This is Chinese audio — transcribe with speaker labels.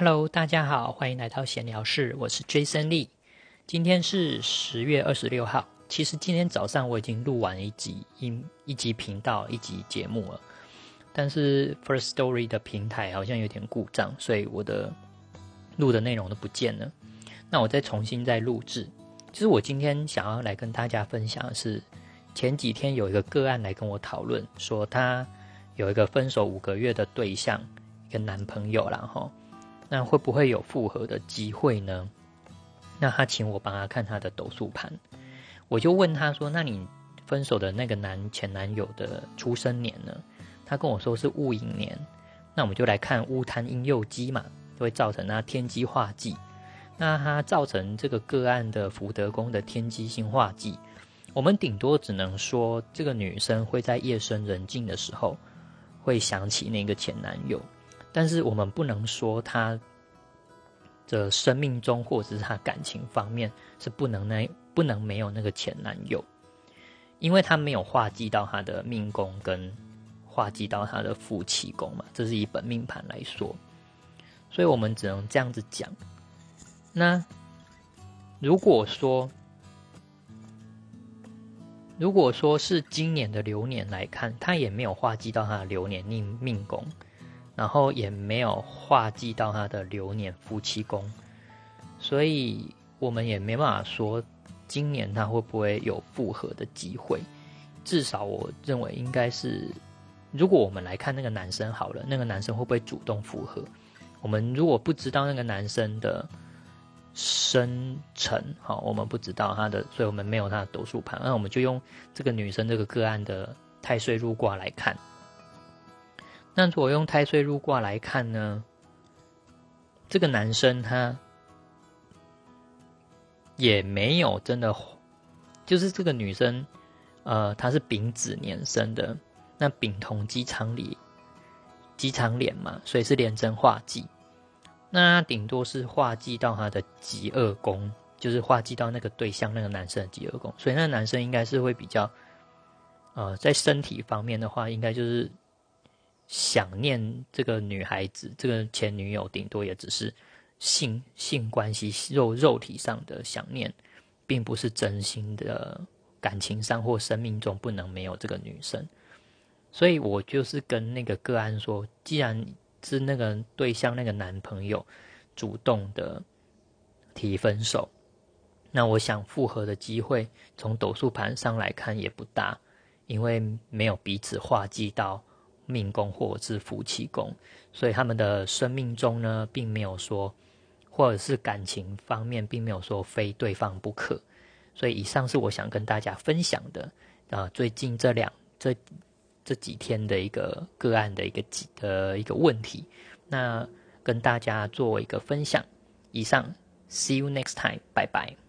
Speaker 1: Hello，大家好，欢迎来到闲聊室，我是 Jason Lee。今天是十月二十六号。其实今天早上我已经录完一集一一集频道一集节目了，但是 First Story 的平台好像有点故障，所以我的录的内容都不见了。那我再重新再录制。其实我今天想要来跟大家分享的是，前几天有一个个案来跟我讨论，说他有一个分手五个月的对象，一个男朋友然后那会不会有复合的机会呢？那他请我帮他看他的斗数盘，我就问他说：“那你分手的那个男前男友的出生年呢？”他跟我说是戊寅年。那我们就来看乌贪阴右鸡嘛，就会造成他天机化忌。那他造成这个个案的福德宫的天机星化忌，我们顶多只能说这个女生会在夜深人静的时候会想起那个前男友。但是我们不能说他的生命中或者是他感情方面是不能那不能没有那个前男友，因为他没有化忌到他的命宫跟化忌到他的夫妻宫嘛，这是以本命盘来说，所以我们只能这样子讲。那如果说如果说是今年的流年来看，他也没有化忌到他的流年命命宫。然后也没有化忌到他的流年夫妻宫，所以我们也没办法说今年他会不会有复合的机会。至少我认为应该是，如果我们来看那个男生好了，那个男生会不会主动复合？我们如果不知道那个男生的生辰，好，我们不知道他的，所以我们没有他的斗数盘，那我们就用这个女生这个个案的太岁入卦来看。那如果用太岁入卦来看呢？这个男生他也没有真的，就是这个女生，呃，她是丙子年生的，那丙同机场里，机场脸嘛，所以是连贞化忌。那顶多是化忌到他的极恶宫，就是化忌到那个对象那个男生的极恶宫，所以那个男生应该是会比较，呃，在身体方面的话，应该就是。想念这个女孩子，这个前女友，顶多也只是性性关系、肉肉体上的想念，并不是真心的感情上或生命中不能没有这个女生。所以我就是跟那个个案说，既然是那个对象那个男朋友主动的提分手，那我想复合的机会，从斗数盘上来看也不大，因为没有彼此化忌到。命宫或者是夫妻宫，所以他们的生命中呢，并没有说，或者是感情方面，并没有说非对方不可。所以以上是我想跟大家分享的啊，最近这两这这几天的一个个案的一个几的一个问题，那跟大家做一个分享。以上，See you next time，拜拜。